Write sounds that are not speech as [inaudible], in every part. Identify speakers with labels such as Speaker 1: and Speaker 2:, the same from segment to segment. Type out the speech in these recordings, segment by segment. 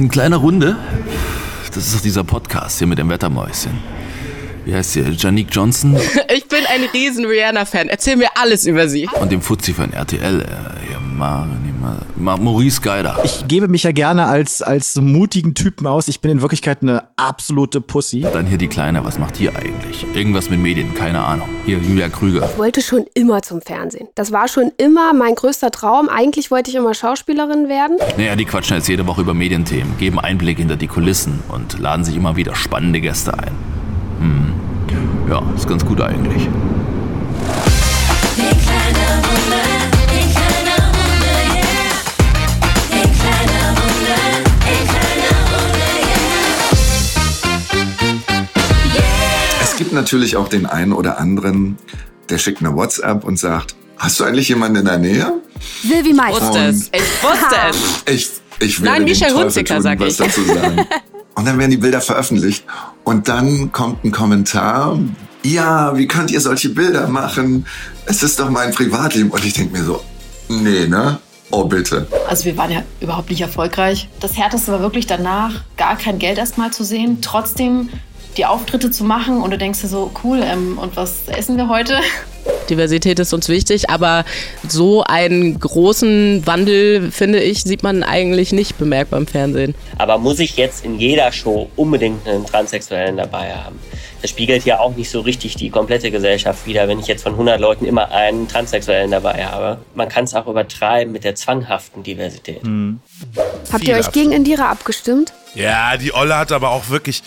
Speaker 1: In kleiner Runde. Das ist doch dieser Podcast hier mit dem Wettermäuschen. Wie heißt sie? Janique Johnson [laughs]
Speaker 2: Ich bin ein riesen Rihanna-Fan. Erzähl mir alles über sie.
Speaker 1: und dem Fuzzi von RTL. Äh, ja, Ma, nee, Ma, Ma, Maurice Geider.
Speaker 3: Ich gebe mich ja gerne als, als mutigen Typen aus. Ich bin in Wirklichkeit eine absolute Pussy.
Speaker 1: Dann hier die Kleine. Was macht die eigentlich? Irgendwas mit Medien, keine Ahnung. Hier, Julia Krüger.
Speaker 4: Ich wollte schon immer zum Fernsehen. Das war schon immer mein größter Traum. Eigentlich wollte ich immer Schauspielerin werden.
Speaker 1: Naja, die quatschen jetzt jede Woche über Medienthemen, geben Einblick hinter die Kulissen und laden sich immer wieder spannende Gäste ein. Hm. Ja, ist ganz gut eigentlich.
Speaker 5: Gibt natürlich auch den einen oder anderen, der schickt eine WhatsApp und sagt, hast du eigentlich jemanden in der Nähe?
Speaker 4: Silvi
Speaker 2: Ich
Speaker 4: Meister.
Speaker 2: wusste es. Ich wusste es.
Speaker 5: Ich, ich werde
Speaker 2: Nein, Michael Hunziker,
Speaker 5: tun,
Speaker 2: sag
Speaker 5: was
Speaker 2: ich.
Speaker 5: dazu sagen. [laughs] Und dann werden die Bilder veröffentlicht. Und dann kommt ein Kommentar. Ja, wie könnt ihr solche Bilder machen? Es ist doch mein Privatleben. Und ich denke mir so, nee, ne? Oh, bitte.
Speaker 6: Also wir waren ja überhaupt nicht erfolgreich. Das Härteste war wirklich danach, gar kein Geld erstmal zu sehen, trotzdem die Auftritte zu machen und du denkst dir so, cool, ähm, und was essen wir heute? [laughs]
Speaker 2: Diversität ist uns wichtig, aber so einen großen Wandel, finde ich, sieht man eigentlich nicht bemerkbar im Fernsehen.
Speaker 7: Aber muss ich jetzt in jeder Show unbedingt einen Transsexuellen dabei haben? Das spiegelt ja auch nicht so richtig die komplette Gesellschaft wider, wenn ich jetzt von 100 Leuten immer einen Transsexuellen dabei habe. Man kann es auch übertreiben mit der zwanghaften Diversität.
Speaker 4: Habt ihr euch gegen Indira abgestimmt?
Speaker 8: Ja, die Olle hat aber auch wirklich,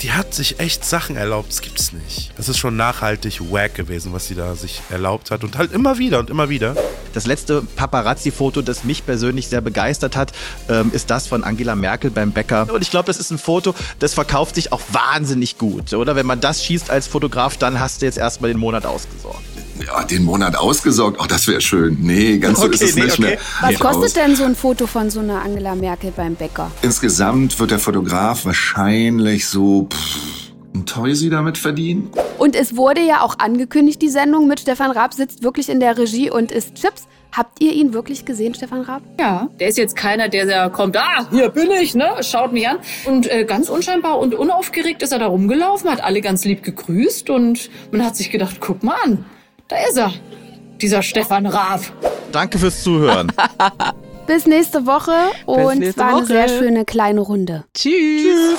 Speaker 8: die hat sich echt Sachen erlaubt. Das gibt's nicht. Das ist schon nachhaltig wack gewesen, was sie da sich erlaubt hat. Und halt immer wieder und immer wieder.
Speaker 3: Das letzte Paparazzi-Foto, das mich persönlich sehr begeistert hat, ähm, ist das von Angela Merkel beim Bäcker. Und ich glaube, das ist ein Foto, das verkauft sich auch wahnsinnig gut. Oder wenn man das schießt als Fotograf, dann hast du jetzt erstmal den Monat ausgesorgt.
Speaker 5: Ja, den Monat ausgesorgt. Oh, das wäre schön. Nee, ganz so ist
Speaker 3: Okay,
Speaker 5: es
Speaker 3: nee,
Speaker 5: nicht
Speaker 3: okay.
Speaker 5: mehr.
Speaker 4: Was
Speaker 5: Nee,
Speaker 4: kostet denn so ein Foto von so einer Angela Merkel beim Bäcker?
Speaker 5: Insgesamt wird der Fotograf wahrscheinlich so pff, ein Teusi damit verdienen.
Speaker 4: Und es wurde ja auch angekündigt, die Sendung mit Stefan Raab sitzt wirklich in der Regie und isst Chips. Habt ihr ihn wirklich gesehen, Stefan Raab?
Speaker 6: Ja, der ist jetzt keiner, der da kommt, ah, hier bin ich, ne, schaut mich an. Und äh, ganz unscheinbar und unaufgeregt ist er da rumgelaufen, hat alle ganz lieb gegrüßt und man hat sich gedacht, guck mal an, da ist er, dieser Stefan Raab.
Speaker 3: Danke fürs Zuhören. [laughs]
Speaker 4: Bis nächste Woche und
Speaker 2: nächste
Speaker 4: war
Speaker 2: Woche.
Speaker 4: eine sehr schöne kleine Runde. Tschüss.
Speaker 2: Tschüss.